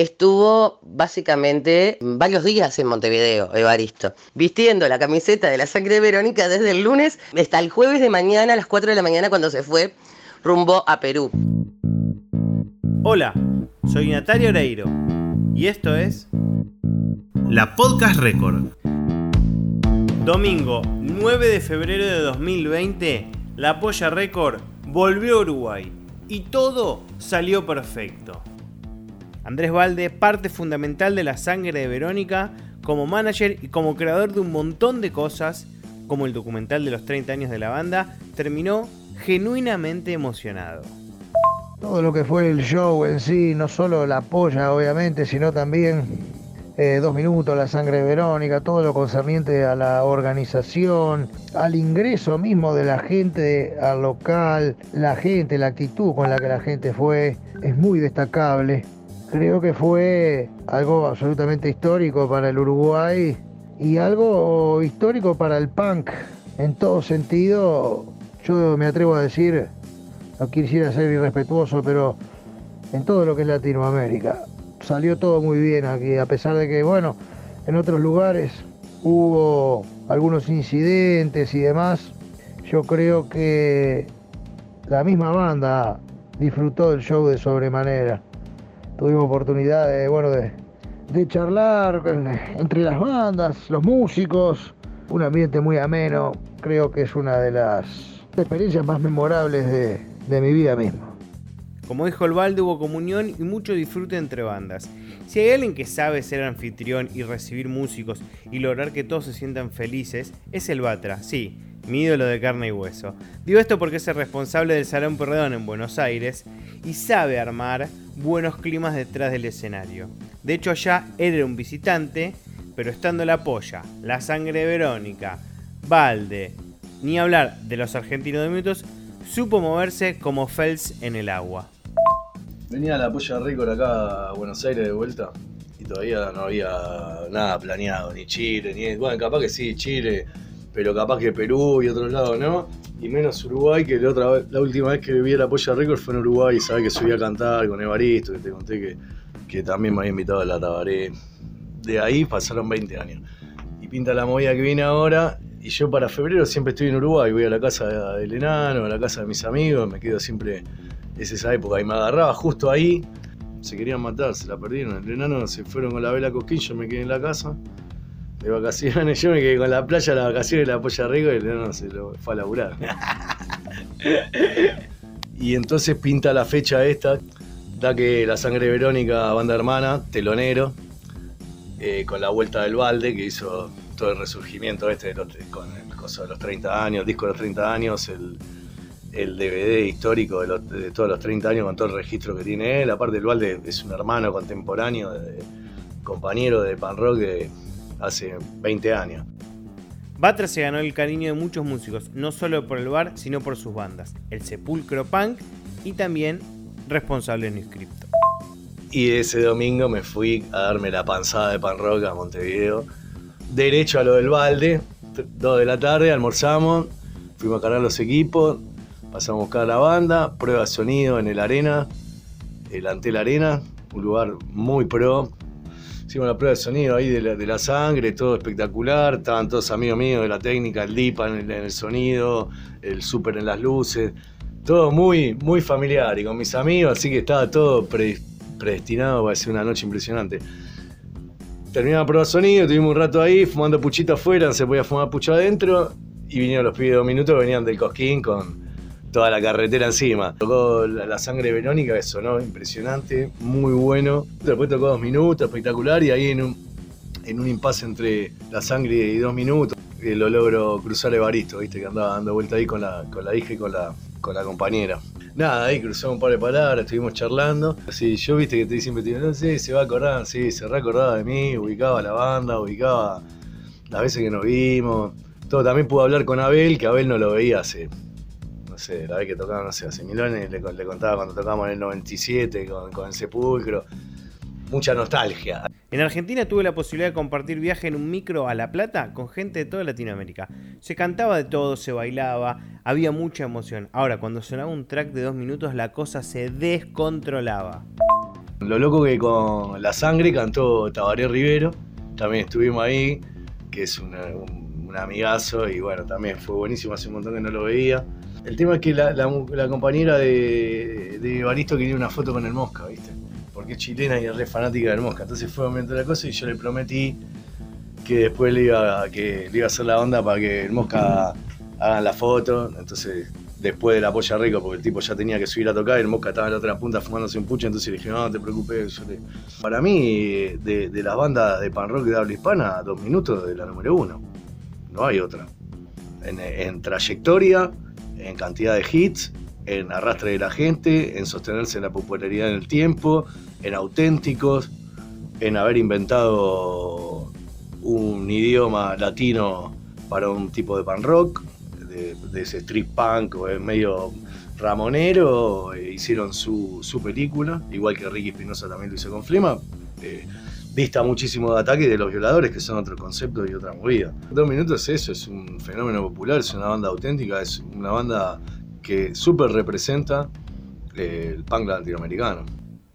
Estuvo básicamente varios días en Montevideo, Evaristo, vistiendo la camiseta de la sangre de Verónica desde el lunes hasta el jueves de mañana a las 4 de la mañana cuando se fue rumbo a Perú. Hola, soy Natalia Oreiro y esto es La Podcast Record. Domingo 9 de febrero de 2020, La Polla Record volvió a Uruguay y todo salió perfecto. Andrés Valde, parte fundamental de la sangre de Verónica, como manager y como creador de un montón de cosas, como el documental de los 30 años de la banda, terminó genuinamente emocionado. Todo lo que fue el show en sí, no solo la polla obviamente, sino también eh, dos minutos, la sangre de Verónica, todo lo concerniente a la organización, al ingreso mismo de la gente al local, la gente, la actitud con la que la gente fue, es muy destacable. Creo que fue algo absolutamente histórico para el Uruguay y algo histórico para el punk. En todo sentido, yo me atrevo a decir, no quisiera ser irrespetuoso, pero en todo lo que es Latinoamérica. Salió todo muy bien aquí, a pesar de que, bueno, en otros lugares hubo algunos incidentes y demás. Yo creo que la misma banda disfrutó del show de sobremanera tuvimos oportunidad de, bueno, de, charlar entre las bandas, los músicos, un ambiente muy ameno, creo que es una de las experiencias más memorables de, mi vida misma. Como dijo el Valde, hubo comunión y mucho disfrute entre bandas. Si hay alguien que sabe ser anfitrión y recibir músicos y lograr que todos se sientan felices, es el Batra, sí, mi ídolo de carne y hueso. Digo esto porque es el responsable del Salón Perdón en Buenos Aires y sabe armar buenos climas detrás del escenario. De hecho, allá era un visitante, pero estando la polla, la sangre de Verónica, Valde, ni hablar de los argentinos de minutos, supo moverse como Fels en el agua. Venía la polla récord acá a Buenos Aires de vuelta y todavía no había nada planeado, ni Chile, ni. Bueno, capaz que sí, Chile, pero capaz que Perú y otros lados, ¿no? Y menos Uruguay, que la, última vez que vi la Polla Record fue en Uruguay y sabés que subí a cantar con Evaristo, que te conté que, que también me había invitado a la Tabaré. De ahí pasaron 20 años. Y pinta la movida que viene ahora. Y yo para febrero siempre estoy en Uruguay, voy a la casa del enano, a la casa de mis amigos, me quedo siempre, es esa época, y me agarraba justo ahí, se querían matar, se la perdieron, el enano se fueron con la vela Cosquín, yo me quedé en la casa, de vacaciones. Yo me quedé con la playa, la vacaciones, la polla rico y no, se lo fue a laburar. y entonces pinta la fecha esta, da que la sangre Verónica, banda hermana, telonero, eh, con la vuelta del balde, que hizo todo el resurgimiento este con el coso de los 30 años, el disco de los 30 años, el, DVD histórico de, todos los 30 años con todo el registro que tiene él. Aparte, el balde es un hermano contemporáneo, compañero de pan rock de hace 20 años. Batra se ganó el cariño de muchos músicos, no solo por el bar, sino por sus bandas, el Sepulcro Punk y también Responsable No Inscripto. Y ese domingo me fui a darme la panzada de pan rock a Montevideo, derecho a lo del balde, 2 de la tarde, almorzamos, fuimos a cargar los equipos, pasamos a buscar la banda, prueba de sonido en el Arena, el Antel Arena, un lugar muy pro, Hicimos la prueba de sonido ahí de la, sangre, todo espectacular. Estaban todos amigos míos de la técnica, el DIPA en el, sonido, el super en las luces. Todo muy, muy familiar y con mis amigos, así que estaba todo predestinado para ser una noche impresionante. Terminamos la prueba de sonido, tuvimos un rato ahí fumando puchito afuera, se podía fumar pucho adentro. Y vinieron los pibes de dos minutos, venían del Cosquín con toda la carretera encima. Tocó la, sangre verónica, que sonó impresionante, muy bueno. Después tocó dos minutos, espectacular, y ahí en un, en un impasse entre la sangre y dos minutos, lo logro cruzar Evaristo, viste, que andaba dando vuelta ahí con la, con la hija y con la, con la compañera. nada, ahí cruzamos un par de palabras, estuvimos charlando. Así, yo viste que te siempre te digo, no sé, se va a acordar, sí, se reacordaba de mí, ubicaba la banda, ubicaba las veces que nos vimos. Todo, también pude hablar con Abel, que Abel no lo veía hace, sé, la vez que tocaba, no sé, hace mil años, le, le contaba cuando tocábamos en el 97 con, con el Sepulcro. Mucha nostalgia. En Argentina tuve la posibilidad de compartir viaje en un micro a La Plata con gente de toda Latinoamérica. Se cantaba de todo, se bailaba, había mucha emoción. Ahora, cuando sonaba un track de dos minutos, la cosa se descontrolaba. Lo loco que con La Sangre cantó Tabaré Rivero, también estuvimos ahí, que es una- un, un amigazo y bueno, también fue buenísimo, hace un montón que no lo veía. El tema es que la, compañera de, de Baristo quería una foto con el Mosca, ¿viste? Porque es chilena y es re fanática del Mosca. Entonces fue momento de la cosa y yo le prometí que después le iba, que le iba a hacer la onda para que el Mosca hagan la foto. Entonces, después de la polla rico, porque el tipo ya tenía que subir a tocar, el Mosca estaba en la otra punta fumándose un pucho, entonces le dije, no, no te preocupes. Para mí, de, de las bandas de pan rock de habla hispana, dos minutos de la número uno. No hay otra. En, en trayectoria, en cantidad de hits, en arrastre de la gente, en sostenerse en la popularidad en el tiempo, en auténticos, en haber inventado un idioma latino para un tipo de pan rock, de, ese street punk o es medio ramonero, eh, hicieron su, su película, igual que Ricky Espinosa también lo hizo con Flema. eh, dista muchísimo de ataque de los violadores, que son otro concepto y otra movida. Dos minutos es eso, es un fenómeno popular, es una banda auténtica, es una banda que súper representa eh, el punk latinoamericano.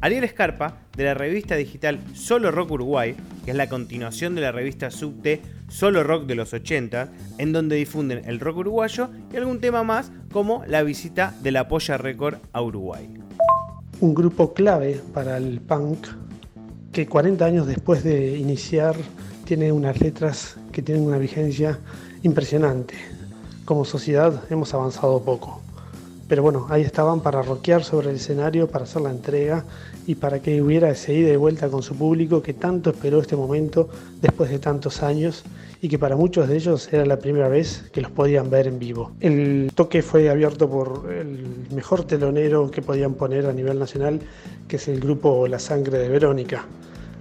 Ariel Escarpa, de la revista digital Solo Rock Uruguay, que es la continuación de la revista Subte Solo Rock de los 80, en donde difunden el rock uruguayo y algún tema más como la visita de la Polla Record a Uruguay. un grupo clave para el punk que 40 años después de iniciar tiene unas letras que tienen una vigencia impresionante. Como sociedad hemos avanzado poco. Pero bueno, ahí estaban para rockear sobre el escenario, para hacer la entrega y para que hubiera ese ida y vuelta con su público que tanto esperó este momento después de tantos años y que para muchos de ellos era la primera vez que los podían ver en vivo. El toque fue abierto por el mejor telonero que podían poner a nivel nacional, que es el grupo La Sangre de Verónica.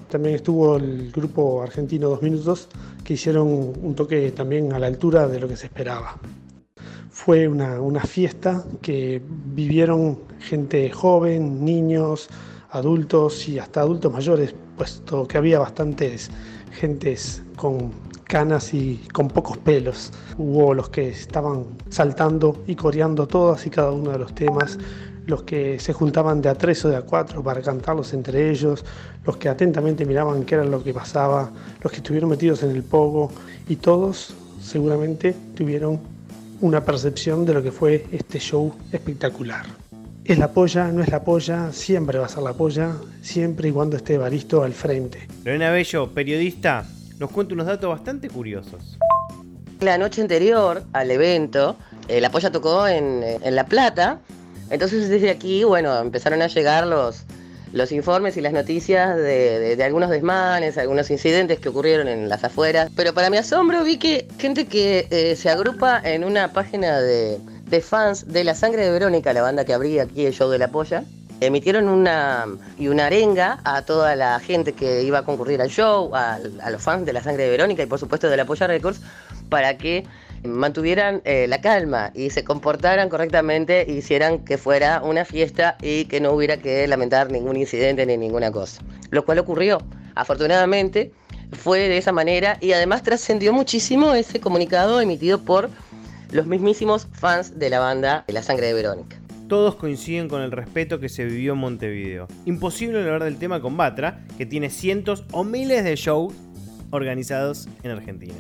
También estuvo el grupo argentino Dos Minutos, que hicieron un toque también a la altura de lo que se esperaba. Fue una, una fiesta que vivieron gente joven, niños, adultos y hasta adultos mayores, puesto que había bastantes gentes con canas y con pocos pelos. Hubo los que estaban saltando y coreando todas y cada uno de los temas, los que se juntaban de a tres o de a cuatro para cantarlos entre ellos, los que atentamente miraban qué era lo que pasaba, los que estuvieron metidos en el pogo y todos seguramente tuvieron una percepción de lo que fue este show espectacular. Es la polla, no es la polla, siempre va a ser la polla, siempre y cuando esté Baristo al frente. Lorena Bello, periodista, nos cuenta unos datos bastante curiosos. La noche anterior al evento, eh, la polla tocó en, eh, en La Plata. Entonces desde aquí, bueno, empezaron a llegar los, los informes y las noticias de, de- algunos desmanes, algunos incidentes que ocurrieron en las afueras. Pero para mi asombro vi que gente que eh, se agrupa en una página de, de fans de La Sangre de Verónica, la banda que abría aquí el show de la polla, emitieron una y una arenga a toda la gente que iba a concurrir al show, a los fans de La Sangre de Verónica y por supuesto de la Polla Records, para que mantuvieran eh, la calma y se comportaran correctamente e hicieran que fuera una fiesta y que no hubiera que lamentar ningún incidente ni ninguna cosa. Lo cual ocurrió. Afortunadamente fue de esa manera y además trascendió muchísimo ese comunicado emitido por los mismísimos fans de la banda La Sangre de Verónica. Todos coinciden con el respeto que se vivió en Montevideo. Imposible hablar del tema con Batra, que tiene cientos o miles de shows organizados en Argentina.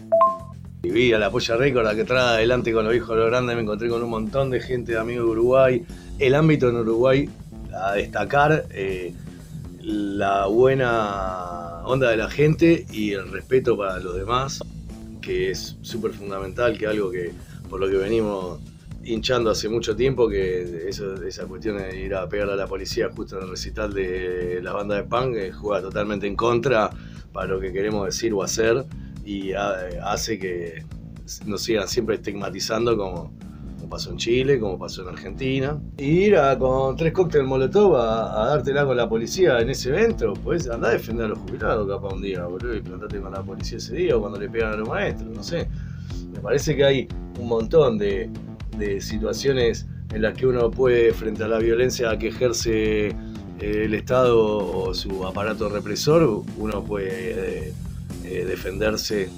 Y vi a la Polla Récord, la que trae adelante con los hijos de los grandes, me encontré con un montón de gente, de amigos de Uruguay. El ámbito en Uruguay, a destacar eh, la buena onda de la gente y el respeto para los demás, que es súper fundamental, que algo que por lo que venimos hinchando hace mucho tiempo, que eso- esa cuestión de ir a pegarle a la policía justo en el recital de la banda de punk eh, juega totalmente en contra para lo que queremos decir o hacer y ha- hace que nos sigan siempre estigmatizando como como pasó en Chile, como pasó en Argentina. Y ir a, con tres cócteles molotov a, a dártela con la policía en ese evento, pues andá a defender a los jubilados capaz un día, boludo, y plantate con la policía ese día o cuando le pegan a los maestros, no sé. Me parece que hay un montón de, de situaciones en las que uno puede, frente a la violencia que ejerce eh, el Estado o su aparato represor, uno puede eh, eh, defenderse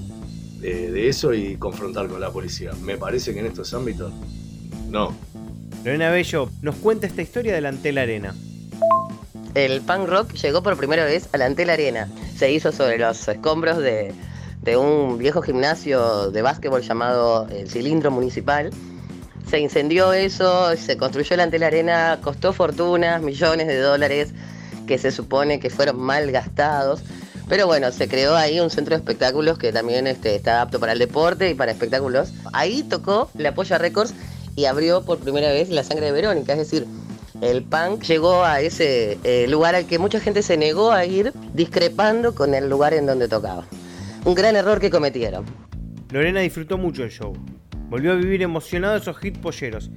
de, de eso y confrontar con la policía. Me parece que en estos ámbitos, no. Lorena Bello nos cuenta esta historia de la Antel Arena. El punk rock llegó por primera vez a la Antel Arena. Se hizo sobre los escombros de, de un viejo gimnasio de básquetbol llamado el Cilindro Municipal. Se incendió eso, se construyó la Antel Arena, costó fortunas, millones de dólares que se supone que fueron mal gastados. Pero bueno, se creó ahí un centro de espectáculos que también este, está apto para el deporte y para espectáculos. Ahí tocó la Polla Records y abrió por primera vez la sangre de Verónica, es decir, el punk llegó a ese eh, lugar al que mucha gente se negó a ir, discrepando con el lugar en donde tocaba. Un gran error que cometieron. Lorena disfrutó mucho el show. Volvió a vivir emocionado esos hits polleros.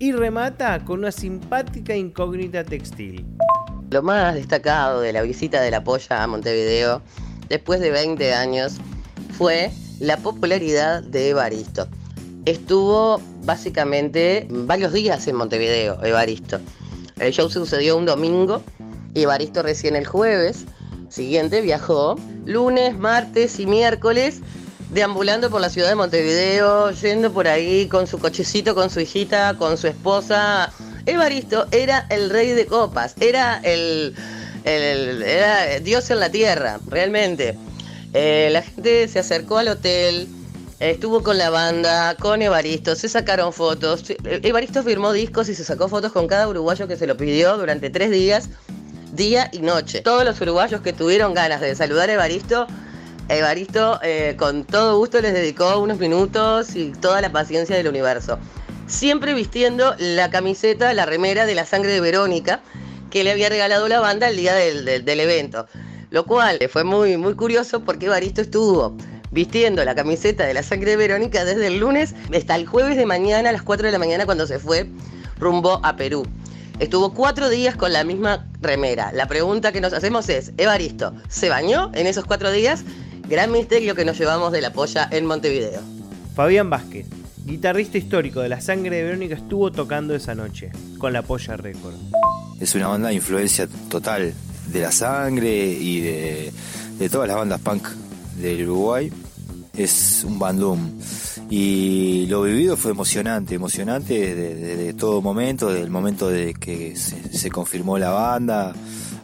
Y remata con una simpática incógnita textil. Lo más destacado de la visita de la polla a Montevideo, después de 20 años, fue la popularidad de Evaristo. Estuvo básicamente varios días en Montevideo, Evaristo. El show sucedió un domingo y Evaristo recién el jueves siguiente viajó lunes, martes y miércoles deambulando por la ciudad de Montevideo, yendo por ahí con su cochecito, con su hijita, con su esposa. Evaristo era el rey de copas, era el, era Dios en la tierra, realmente. Eh, la gente se acercó al hotel, estuvo con la banda, con Evaristo, se sacaron fotos. Evaristo firmó discos y se sacó fotos con cada uruguayo que se lo pidió durante tres días, día y noche. Todos los uruguayos que tuvieron ganas de saludar a Evaristo, Evaristo eh, con todo gusto les dedicó unos minutos y toda la paciencia del universo. Siempre vistiendo la camiseta, la remera de la sangre de Verónica que le había regalado la banda el día del, del- evento. Lo cual fue muy, muy curioso porque Evaristo estuvo vistiendo la camiseta de la sangre de Verónica desde el lunes hasta el jueves de mañana a las 4 de la mañana cuando se fue rumbo a Perú. Estuvo cuatro días con la misma remera. La pregunta que nos hacemos es, Evaristo, ¿se bañó en esos cuatro días? Gran misterio que nos llevamos de la polla en Montevideo. Fabián Vázquez, guitarrista histórico de la sangre de Verónica, estuvo tocando esa noche con la Polla Record. Es una banda de influencia total de la sangre y de, todas las bandas punk del Uruguay. Es un bandum. Y lo vivido fue emocionante, emocionante desde, todo momento, desde el momento de que se, confirmó la banda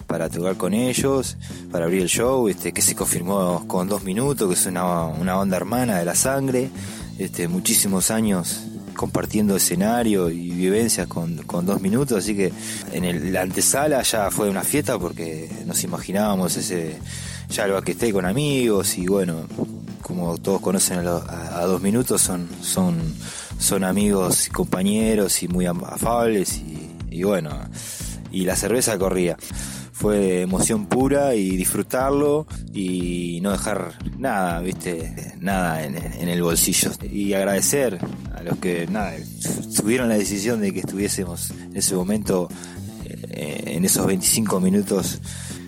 para tocar con ellos, para abrir el show, este, que se confirmó con dos minutos, que es una, una banda hermana de la sangre, este, muchísimos años compartiendo escenario y vivencias con, con dos minutos, así que en el, la antesala ya fue una fiesta porque nos imaginábamos ese ya el backstage con amigos y bueno, como todos conocen a, dos minutos son, son, son amigos y compañeros y muy afables y, y bueno, y la cerveza corría. Fue emoción pura y disfrutarlo y no dejar nada, viste, nada en, en el bolsillo. Y agradecer a los que nada, tuvieron la decisión de que estuviésemos en ese momento, eh, en esos 25 minutos,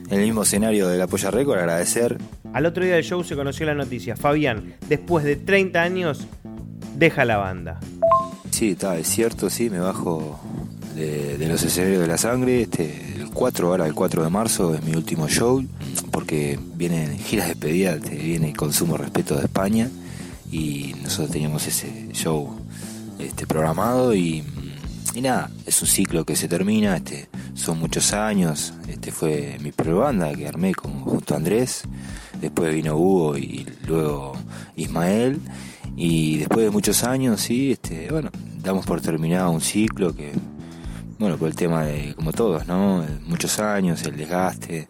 en el mismo escenario de la Polla Record, agradecer Al otro día del show se conoció la noticia. Fabián, después de 30 años, deja la banda. Sí, está, es cierto, sí, me bajo de, de los escenarios de la sangre. Este, 4, ahora el 4 de marzo es mi último show, porque vienen giras de despedida, viene Consumo Respeto de España, y nosotros teníamos ese show este, programado y, nada, es un ciclo que se termina, este, son muchos años, este fue mi primera banda que armé con, junto a Andrés, después vino Hugo y luego Ismael, y después de muchos años, sí, este, bueno, damos por terminado un ciclo que, bueno, por el tema de, como todos, ¿no? Muchos años, el desgaste,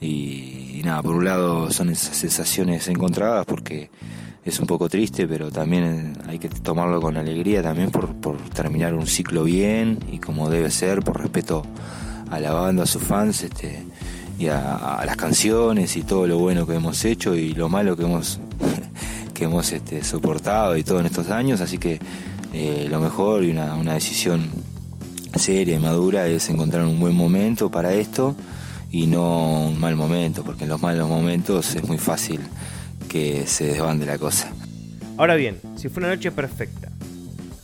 y, nada, por un lado son esas sensaciones encontradas porque es un poco triste, pero también hay que tomarlo con alegría también por, por terminar un ciclo bien y como debe ser, por respeto a la banda, a sus fans, este, y a, a las canciones y todo lo bueno que hemos hecho y lo malo que hemos que hemos este, soportado y todo en estos años, así que Eh, lo mejor y una, una decisión seria y madura es encontrar un buen momento para esto y no un mal momento, porque en los malos momentos es muy fácil que se desbande la cosa. Ahora bien, si fue una noche perfecta,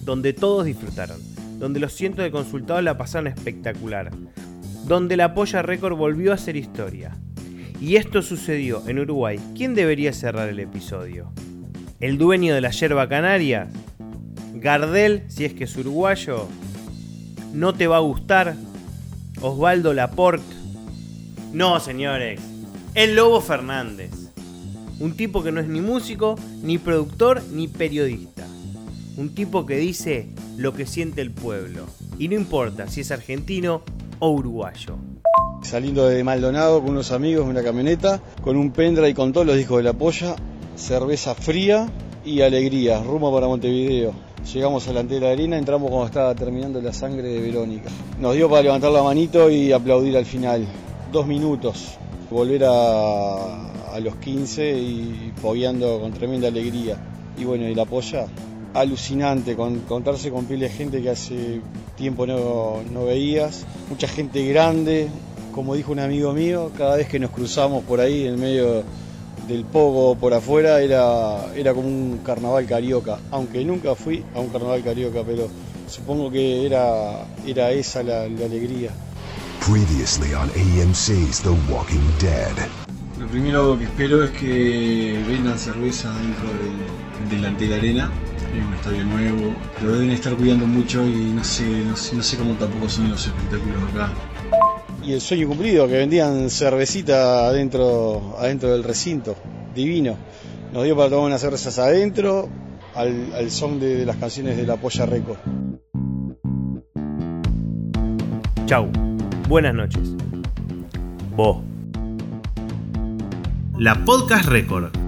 donde todos disfrutaron, donde los cientos de consultados la pasaron espectacular, donde la Polla Récord volvió a ser historia, y esto sucedió en Uruguay, ¿quién debería cerrar el episodio? ¿El dueño de la yerba canaria? ¿Gardel, si es que es uruguayo? ¿No te va a gustar? ¿Osvaldo Laporte? No, señores. El Lobo Fernández. Un tipo que no es ni músico, ni productor, ni periodista. Un tipo que dice lo que siente el pueblo. Y no importa si es argentino o uruguayo. Saliendo de Maldonado con unos amigos en una camioneta, con un pendra y con todos los discos de la polla, cerveza fría y alegría, rumbo para Montevideo. Llegamos a la arena, entramos cuando estaba terminando la sangre de Verónica. Nos dio para levantar la manito y aplaudir al final dos minutos, volver a, los 15 y fogueando con tremenda alegría. Y bueno, y la polla, alucinante, con, contarse con piel de gente que hace tiempo no, no veías, mucha gente grande, como dijo un amigo mío, cada vez que nos cruzamos por ahí en medio del pogo por afuera era, era como un carnaval carioca, aunque nunca fui a un carnaval carioca, pero supongo que era, era esa la, la alegría. Previously on AMC's The Walking Dead. Lo primero que espero es que vendan cerveza dentro del, delante de la arena. Es un estadio nuevo. Lo deben estar cuidando mucho y no sé, no sé, no sé cómo tampoco son los espectáculos acá. Y el sueño cumplido, que vendían cervecita adentro, adentro del recinto. Divino. Nos dio para tomar unas cervezas adentro, al, al son de, de las canciones de la Polla Record. Chau. Buenas noches. Vos. La Podcast Record.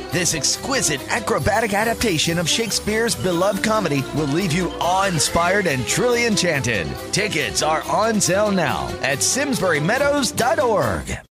This exquisite acrobatic adaptation of Shakespeare's beloved comedy will leave you awe inspired and truly enchanted. Tickets are on sale now at SimsburyMeadows.org.